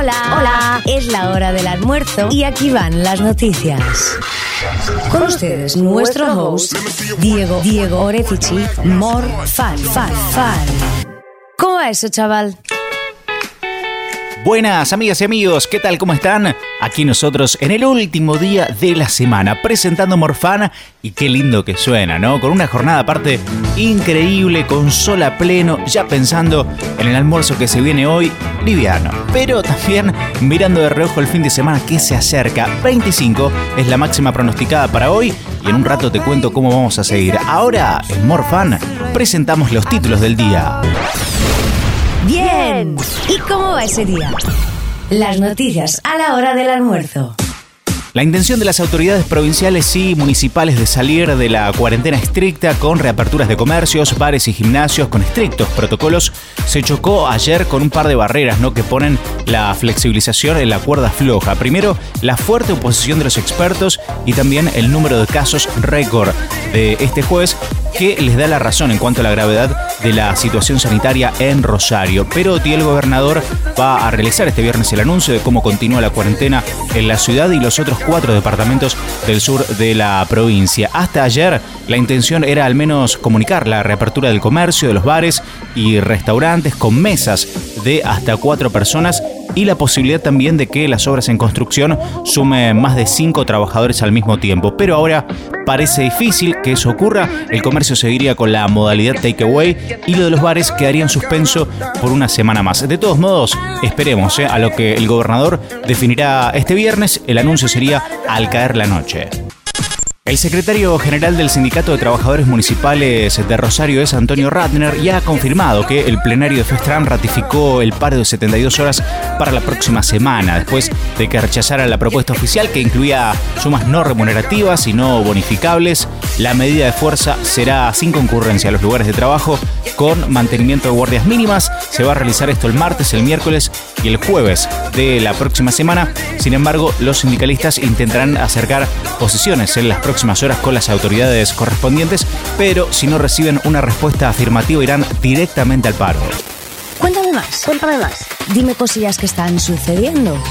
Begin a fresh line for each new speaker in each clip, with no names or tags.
Hola, hola. Es la hora del almuerzo y aquí van las noticias. Con ustedes, nuestro host, Diego, Diego Orefici, Fan, Fan, Fan. ¿Cómo va eso, chaval?
Buenas amigas y amigos, ¿qué tal? ¿Cómo están? Aquí nosotros en el último día de la semana presentando Morfana y qué lindo que suena, ¿no? Con una jornada aparte increíble, con sol a pleno, ya pensando en el almuerzo que se viene hoy, liviano. Pero también mirando de reojo el fin de semana que se acerca. 25 es la máxima pronosticada para hoy y en un rato te cuento cómo vamos a seguir. Ahora en Morfan presentamos los títulos del día.
Bien. ¿Y cómo va ese día? Las noticias a la hora del almuerzo.
La intención de las autoridades provinciales y municipales de salir de la cuarentena estricta con reaperturas de comercios, bares y gimnasios con estrictos protocolos se chocó ayer con un par de barreras ¿no? que ponen la flexibilización en la cuerda floja. Primero, la fuerte oposición de los expertos y también el número de casos récord de este jueves que les da la razón en cuanto a la gravedad de la situación sanitaria en Rosario. Pero el gobernador va a realizar este viernes el anuncio de cómo continúa la cuarentena en la ciudad y los otros cuatro departamentos del sur de la provincia. Hasta ayer la intención era al menos comunicar la reapertura del comercio, de los bares y restaurantes con mesas de hasta cuatro personas y la posibilidad también de que las obras en construcción sumen más de cinco trabajadores al mismo tiempo. Pero ahora parece difícil que eso ocurra. El comercio seguiría con la modalidad takeaway y lo de los bares quedaría en suspenso por una semana más. De todos modos, esperemos ¿eh? a lo que el gobernador definirá este viernes. El anuncio sería al caer la noche. El secretario general del Sindicato de Trabajadores Municipales de Rosario es Antonio Ratner y ha confirmado que el plenario de Festran ratificó el paro de 72 horas para la próxima semana, después de que rechazara la propuesta oficial que incluía sumas no remunerativas y no bonificables. La medida de fuerza será sin concurrencia a los lugares de trabajo con mantenimiento de guardias mínimas. Se va a realizar esto el martes, el miércoles y el jueves de la próxima semana. Sin embargo, los sindicalistas intentarán acercar posiciones en las próximas horas con las autoridades correspondientes, pero si no reciben una respuesta afirmativa irán directamente al paro.
Cuéntame más, cuéntame más. Dime cosillas que están sucediendo.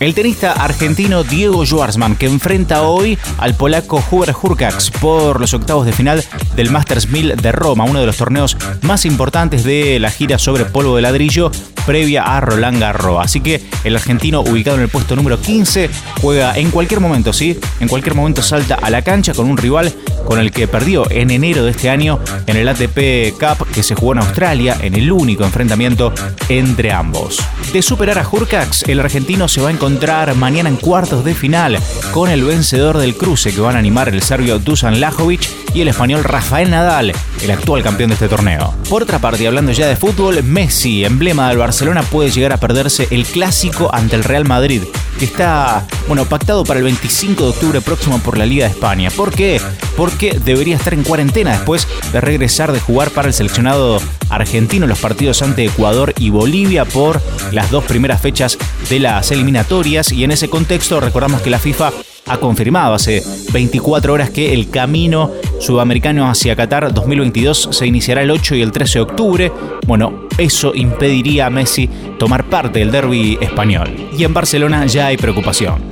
El tenista argentino Diego Schwartzman, que enfrenta hoy al polaco Hubert Hurkacz por los octavos de final del Masters 1000 de Roma, uno de los torneos más importantes de la gira sobre polvo de ladrillo previa a Roland Garros. Así que el argentino, ubicado en el puesto número 15, juega en cualquier momento, ¿sí? En cualquier momento salta a la cancha con un rival con el que perdió en enero de este año en el ATP Cup que se jugó en Australia, en el único enfrentamiento entre ambos. De superar a Hurkacz, el argentino se va a encontrar mañana en cuartos de final con el vencedor del cruce que van a animar el serbio Dusan Lajovic y el español Rafael Nadal, el actual campeón de este torneo. Por otra parte, hablando ya de fútbol, Messi, emblema del Barcelona, puede llegar a perderse el clásico ante el Real Madrid, que está, bueno, pactado para el 25 de octubre próximo por la Liga de España. ¿Por qué? Porque debería estar en cuarentena después de regresar de jugar para el seleccionado argentino los partidos ante Ecuador y Bolivia por las dos primeras fechas de las eliminatorias y en ese contexto recordamos que la FIFA ha confirmado hace 24 horas que el camino sudamericano hacia Qatar 2022 se iniciará el 8 y el 13 de octubre. Bueno, eso impediría a Messi tomar parte del derby español. Y en Barcelona ya hay preocupación.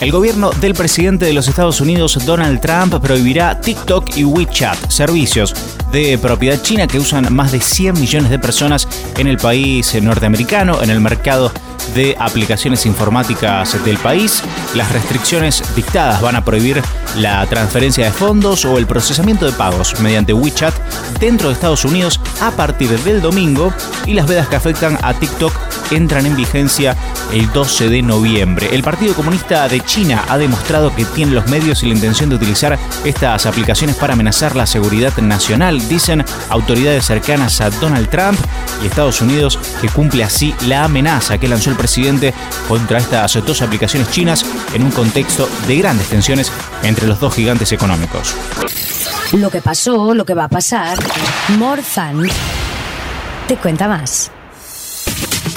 El gobierno del presidente de los Estados Unidos, Donald Trump, prohibirá TikTok y WeChat, servicios de propiedad china que usan más de 100 millones de personas en el país norteamericano, en el mercado de aplicaciones informáticas del país. Las restricciones dictadas van a prohibir la transferencia de fondos o el procesamiento de pagos mediante WeChat dentro de Estados Unidos a partir del domingo y las vedas que afectan a TikTok entran en vigencia el 12 de noviembre. El Partido Comunista de China ha demostrado que tiene los medios y la intención de utilizar estas aplicaciones para amenazar la seguridad nacional, dicen autoridades cercanas a Donald Trump y Estados Unidos, que cumple así la amenaza que lanzó el presidente contra estas dos aplicaciones chinas en un contexto de grandes tensiones entre los dos gigantes económicos.
Lo que pasó, lo que va a pasar, Morzan te cuenta más.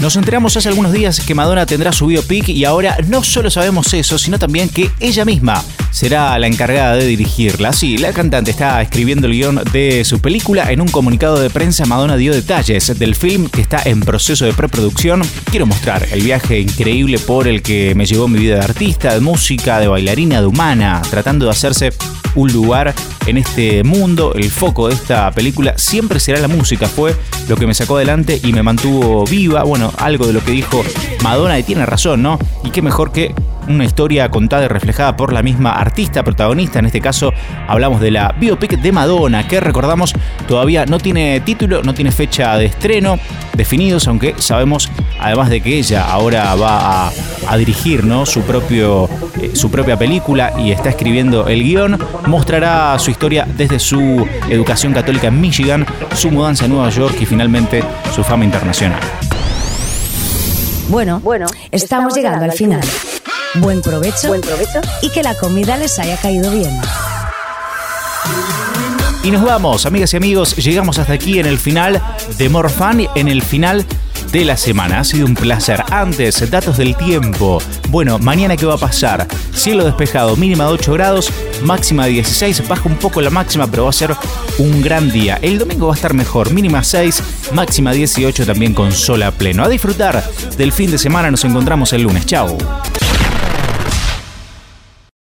Nos enteramos hace algunos días que Madonna tendrá su biopic y ahora no solo sabemos eso, sino también que ella misma será la encargada de dirigirla. Sí, la cantante está escribiendo el guion de su película. En un comunicado de prensa, Madonna dio detalles del film que está en proceso de preproducción. Quiero mostrar el viaje increíble por el que me llevó mi vida de artista, de música, de bailarina, de humana, tratando de hacerse un lugar en este mundo. El foco de esta película siempre será la música. Fue lo que me sacó adelante y me mantuvo viva. Bueno, algo de lo que dijo Madonna y tiene razón, ¿no? Y qué mejor que una historia contada y reflejada por la misma artista protagonista. En este caso hablamos de la biopic de Madonna, que recordamos todavía no tiene título, no tiene fecha de estreno definidos, aunque sabemos además de que ella ahora va a, dirigir ¿no? su, propio, eh, su propia película y está escribiendo el guion, mostrará su historia desde su educación católica en Michigan, su mudanza a Nueva York y finalmente su fama internacional.
Bueno, bueno, estamos, llegando, al final. Buen provecho. Buen provecho. Y que la comida les haya caído bien.
Y nos vamos, amigas y amigos, llegamos hasta aquí en el final de More Fun, en el final de la semana. Ha sido un placer. Antes, datos del tiempo. Bueno, mañana qué va a pasar? Cielo despejado, mínima de 8 grados, máxima de 16, baja un poco la máxima, pero va a ser un gran día. El domingo va a estar mejor, mínima 6, máxima 18 también con sol a pleno. A disfrutar del fin de semana, nos encontramos el lunes. Chao.